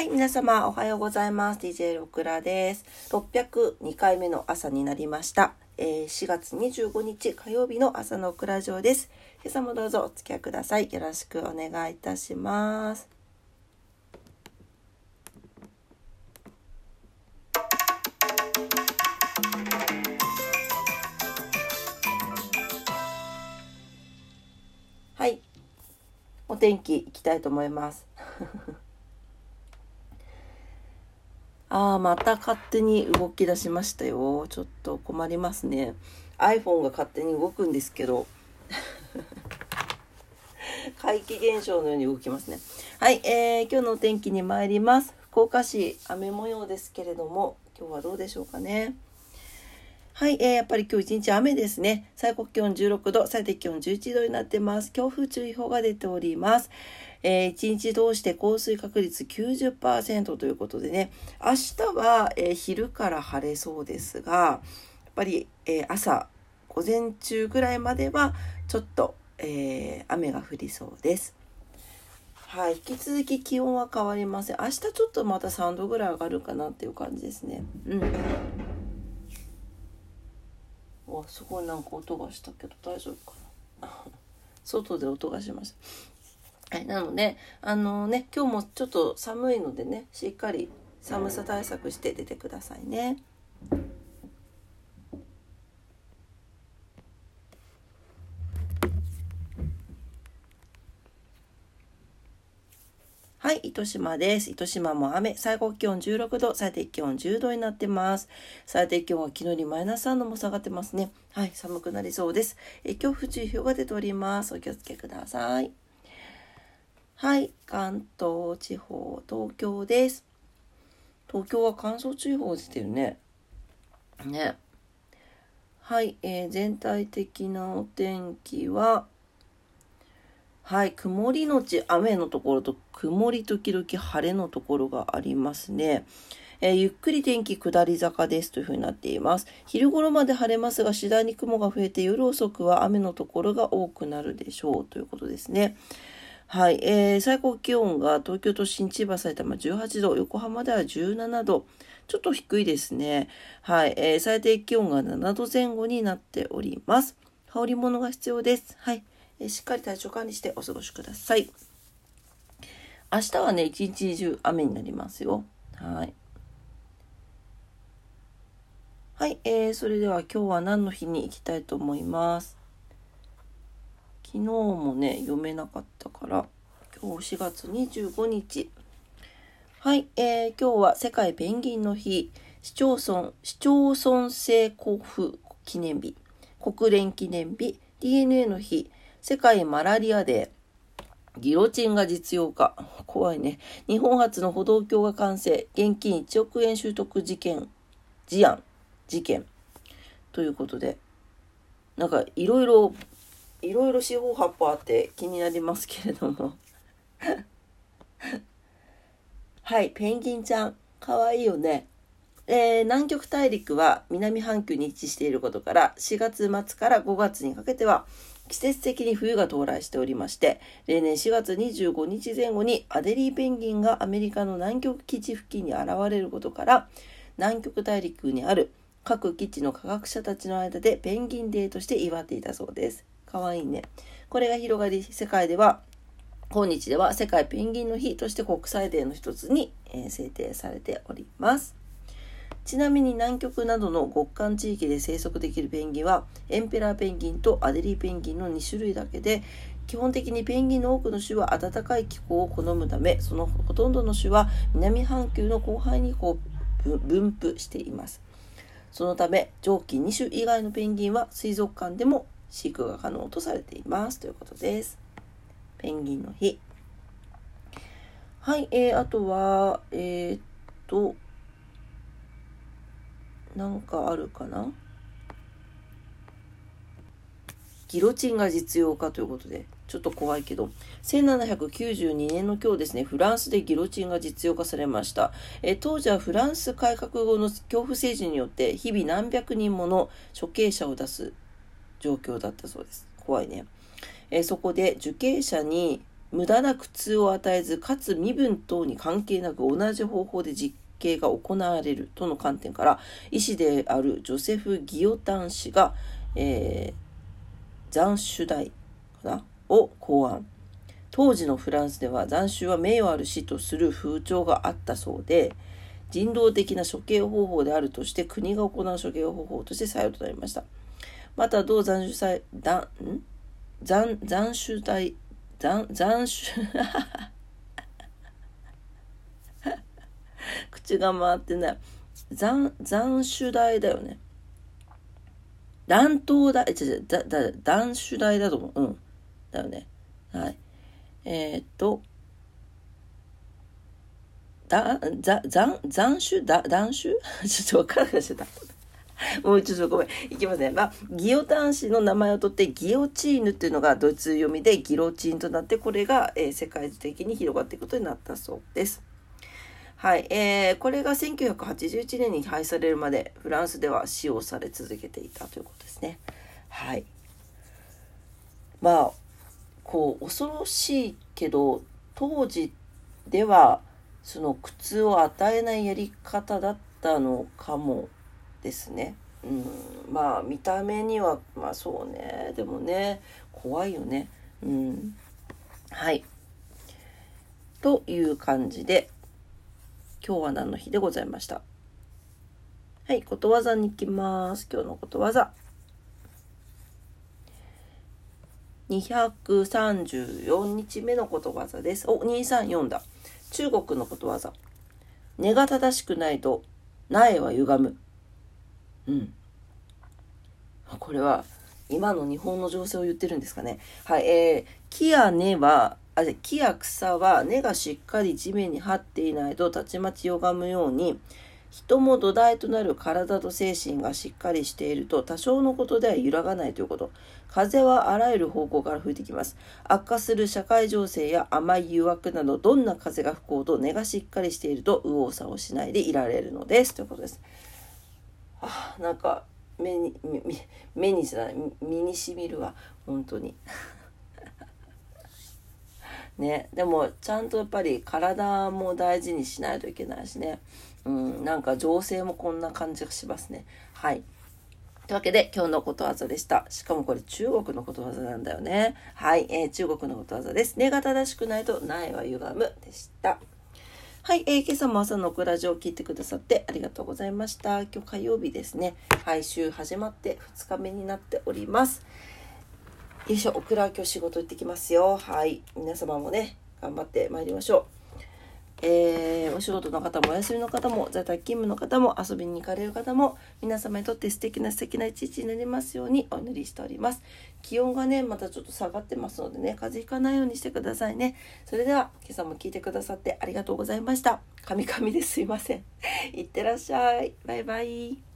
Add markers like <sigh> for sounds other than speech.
はい、皆様おはようございます。DJ ロクラです。602回目の朝になりました。えー、4月25日火曜日の朝のクラジオです。今朝もどうぞお付き合いください。よろしくお願いいたします。はい。お天気いきたいと思います。ああ、また勝手に動き出しましたよ。ちょっと困りますね。iPhone が勝手に動くんですけど。<laughs> 怪奇現象のように動きますね。はい、えー、今日のお天気に参ります。福岡市、雨模様ですけれども、今日はどうでしょうかね。はい、えー、やっぱり今日一日雨ですね。最高気温16度、最低気温11度になってます。強風注意報が出ております。えー、一日通して降水確率90%ということでね、明日は、えー、昼から晴れそうですが、やっぱり、えー、朝、午前中ぐらいまではちょっと、えー、雨が降りそうです。はい、引き続き気温は変わりません。明日ちょっとまた3度ぐらい上がるかなっていう感じですね。うん。わ、すごいなんか音がしたけど大丈夫かな。<laughs> 外で音がしました。はい、なので、あのね、今日もちょっと寒いのでね、しっかり寒さ対策して出てくださいね。はい、糸島です。糸島も雨、最高気温16度、最低気温10度になってます。最低気温は昨日よりマイナス3度も下がってますね。はい、寒くなりそうです。え恐怖注意報が出ております。お気をつけください。はい、関東地方、東京です。東京は乾燥注意報出てるね。ね。はい、えー、全体的なお天気は、はい、曇りのち雨のところと曇り時々晴れのところがありますね。えー、ゆっくり天気下り坂ですというふうになっています。昼頃まで晴れますが、次第に雲が増えて夜遅くは雨のところが多くなるでしょうということですね。はい、えー、最高気温が東京都心、千葉、埼玉18度、横浜では17度、ちょっと低いですね。はい、えー、最低気温が7度前後になっております。羽織り物が必要です。はい、えー、しっかり体調管理してお過ごしください。明日はね、一日中雨になりますよ。はい。はい、えー、それでは今日は何の日に行きたいと思います？昨日もね、読めなかったから、今日4月25日。はい、えー、今日は世界ペンギンの日、市町村、市町村制交付記念日、国連記念日、DNA の日、世界マラリアデー、ギロチンが実用化。怖いね。日本初の歩道橋が完成。現金1億円習得事件、事案、事件。ということで、なんかいろいろいろいろ四方八方あって気になりますけれどもはいペンギンちゃんかわいいよねえー、南極大陸は南半球に位置していることから4月末から5月にかけては季節的に冬が到来しておりまして例年4月25日前後にアデリーペンギンがアメリカの南極基地付近に現れることから南極大陸にある各基地の科学者たちの間でペンギンデーとして祝っていたそうです。かわいいね。これが広がり、世界では、今日では世界ペンギンの日として国際デーの一つに、えー、制定されております。ちなみに南極などの極寒地域で生息できるペンギンはエンペラーペンギンとアデリーペンギンの2種類だけで基本的にペンギンの多くの種は暖かい気候を好むためそのほとんどの種は南半球の広範囲にこう分布していますそのため上記2種以外のペンギンは水族館でも飼育が可能とされていますということです。ペンギンの日。はい、えー、あとは、えー、っと、なんかあるかな？ギロチンが実用化ということで、ちょっと怖いけど、1792年の今日ですね、フランスでギロチンが実用化されました。え当時はフランス改革後の恐怖政治によって、日々何百人もの処刑者を出す状況だったそうです。怖いね。え、そこで受刑者に無駄な苦痛を与えず、かつ身分等に関係なく同じ方法で実刑が行われるとの観点から医師であるジョセフ・ギオタン氏が、えー、斬首台かな？を考案当時のフランスでは斬首は名誉ある死とする風潮があったそうで人道的な処刑方法であるとして国が行う処刑方法として採用となりましたまた同斬首祭断斬斬首台斬斬首口が回ってない。斬斬首台だよね。乱闘台違うだだ断首台だと思う。うん。だよね。はい。えー、っとだ、ざ、残、残首だ、断首 <laughs> ちょっとわからなくなっちゃった。<laughs> もうちょっとごめん。いきますね。まあ、ギオタン氏の名前を取って、ギオチーヌっていうのがドイツ読みでギロチンとなって、これが、えー、世界的に広がっていくことになったそうです。はい。えー、これが1981年に廃されるまでフランスでは使用され続けていたということですね。はい。まあ、こう、恐ろしいけど、当時では、その苦痛を与えないやり方だったのかもですね。うん、まあ見た目にはまあそうねでもね怖いよね。うん、はいという感じで今日は何の日でございました？はい、ことわざに行きます。今日のことわざ。234日目のことわざです。お、234だ。中国のことわざ。根が正しくないと苗は歪む。うん。これは今の日本の情勢を言ってるんですかね。はい、えー、木や根はあ木や草は根がしっかり地面に張っていないとたちまち歪むように人も土台となる体と精神がしっかりしていると多少のことでは揺らがないということ。風はあらゆる方向から吹いてきます。悪化する社会情勢や甘い誘惑などどんな風が吹こうと根がしっかりしていると右往左往しないでいられるのです。ということです。あなんか目に目にじゃない身にしみるわ本当に。<laughs> ね、でもちゃんとやっぱり体も大事にしないといけないしね、うん、なんか情勢もこんな感じがしますね。はい。というわけで今日のことわざでした。しかもこれ中国のことわざなんだよね。はい、えー、中国のことわざです。根が正しくないと苗は歪むでした。はい、えー、今朝も朝のクラジオを聞いてくださってありがとうございました。今日火曜日ですね。毎、週始まって2日目になっております。よいしょ、オクラ今日仕事行ってきますよ。はい。皆様もね、頑張ってまいりましょう。えー、お仕事の方もお休みの方も在宅勤務の方も遊びに行かれる方も皆様にとって素敵な素敵な一日になりますようにお祈りしております。気温がねまたちょっと下がってますのでね風邪ひかないようにしてくださいね。それでは今朝も聞いてくださってありがとうございました。カミカミですいません。<laughs> いってらっしゃい。バイバイ。